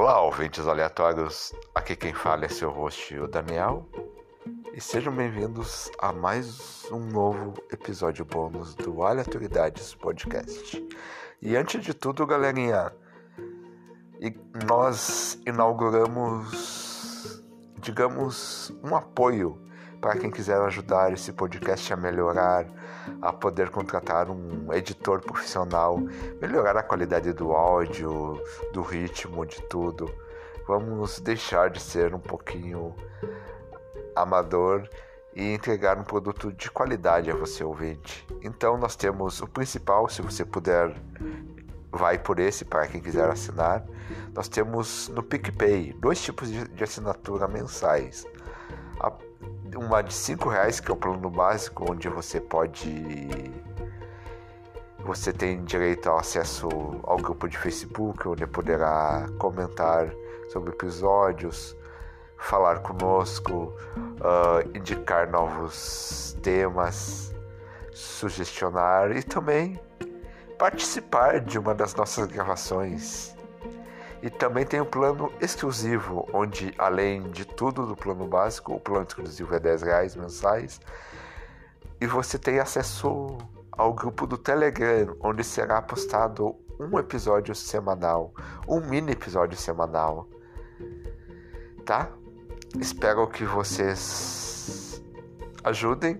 Olá, ouvintes aleatórios. Aqui quem fala é seu host, o Daniel. E sejam bem-vindos a mais um novo episódio bônus do Aleatoridades Podcast. E antes de tudo, galerinha, nós inauguramos, digamos, um apoio para quem quiser ajudar esse podcast a melhorar, a poder contratar um editor profissional, melhorar a qualidade do áudio, do ritmo, de tudo. Vamos deixar de ser um pouquinho amador e entregar um produto de qualidade a você ouvinte. Então nós temos o principal, se você puder vai por esse para quem quiser assinar. Nós temos no PicPay dois tipos de, assinatura mensais. A uma de cinco reais que é o plano básico onde você pode você tem direito ao acesso ao grupo de Facebook onde poderá comentar sobre episódios falar conosco uh, indicar novos temas sugestionar e também participar de uma das nossas gravações e também tem o plano exclusivo, onde além de tudo do plano básico, o plano exclusivo é 10 reais mensais. E você tem acesso ao grupo do Telegram, onde será postado um episódio semanal, um mini episódio semanal. Tá? Espero que vocês ajudem,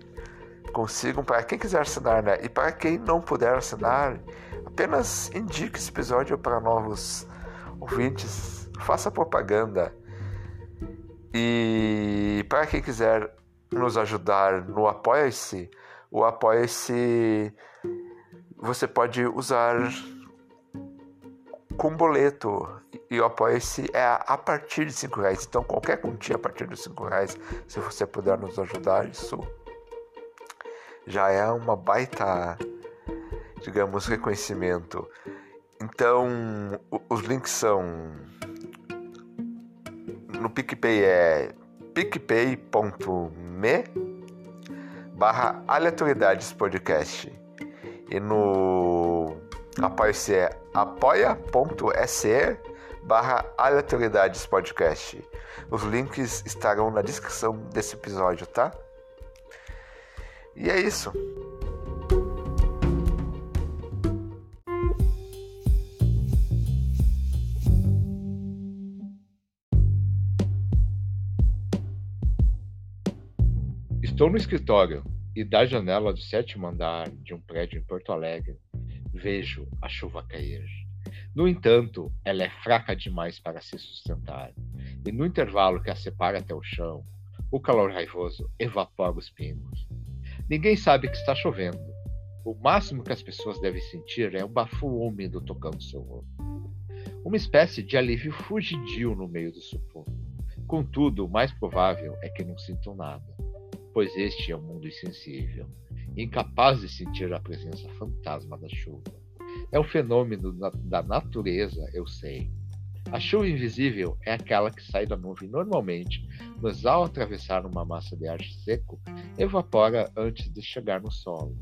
consigam para quem quiser assinar, né? E para quem não puder assinar, apenas indique esse episódio para novos ouvintes, faça propaganda. E para quem quiser nos ajudar no Apoia-se, o Apoia-se você pode usar com boleto e o Apoia-se é a partir de 5 reais. Então qualquer quantia a partir de 5 reais, se você puder nos ajudar, isso já é uma baita, digamos, reconhecimento. Então, os links são no PicPay é picpay.me barra aleatoriedades podcast e no apoia-se é apoia.se barra aleatoriedades podcast. Os links estarão na descrição desse episódio, tá? E é isso. Estou no escritório e da janela do sétimo andar de um prédio em Porto Alegre vejo a chuva cair. No entanto, ela é fraca demais para se sustentar, e no intervalo que a separa até o chão, o calor raivoso evapora os pingos. Ninguém sabe que está chovendo. O máximo que as pessoas devem sentir é um bafo úmido tocando seu rosto. Uma espécie de alívio fugidio no meio do sufoco. Contudo, o mais provável é que não sintam nada pois este é um mundo insensível, incapaz de sentir a presença fantasma da chuva. É um fenômeno da natureza, eu sei. A chuva invisível é aquela que sai da nuvem normalmente, mas ao atravessar uma massa de ar seco, evapora antes de chegar no solo.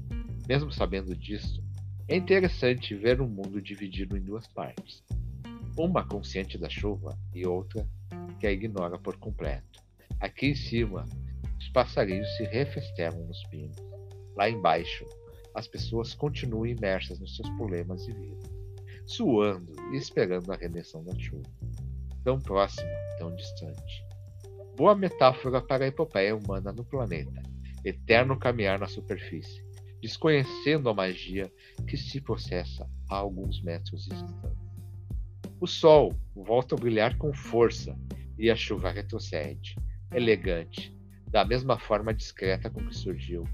Mesmo sabendo disso, é interessante ver o um mundo dividido em duas partes. Uma consciente da chuva e outra que a ignora por completo. Aqui em cima, os passarinhos se refesternam nos pinos. Lá embaixo, as pessoas continuam imersas nos seus problemas e vida, suando e esperando a redenção da chuva. Tão próxima, tão distante. Boa metáfora para a epopeia humana no planeta, eterno caminhar na superfície, desconhecendo a magia que se processa a alguns metros de distância. O sol volta a brilhar com força e a chuva retrocede, elegante, da mesma forma discreta com que surgiu,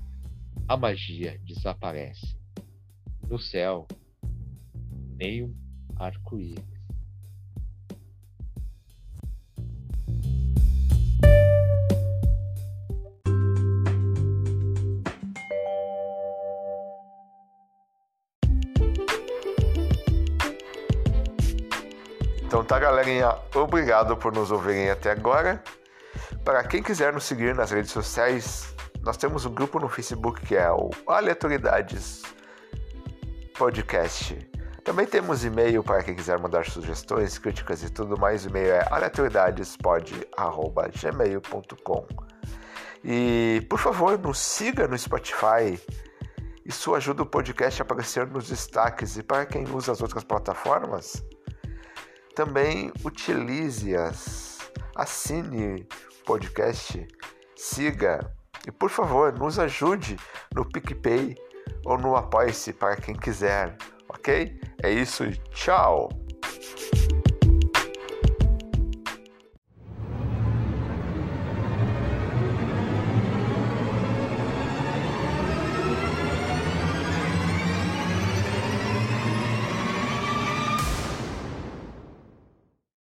a magia desaparece. No céu, nem um arco-íris. Então tá, galerinha, obrigado por nos ouvirem até agora. Para quem quiser nos seguir nas redes sociais, nós temos um grupo no Facebook que é o Aleatoriedades Podcast. Também temos e-mail para quem quiser mandar sugestões, críticas e tudo mais. O e-mail é aleatoriedadespod.gmail.com E, por favor, nos siga no Spotify. Isso ajuda o podcast a aparecer nos destaques. E para quem usa as outras plataformas, também utilize-as. Assine podcast, siga e, por favor, nos ajude no PicPay ou no Apoie-se para quem quiser ok? É isso tchau!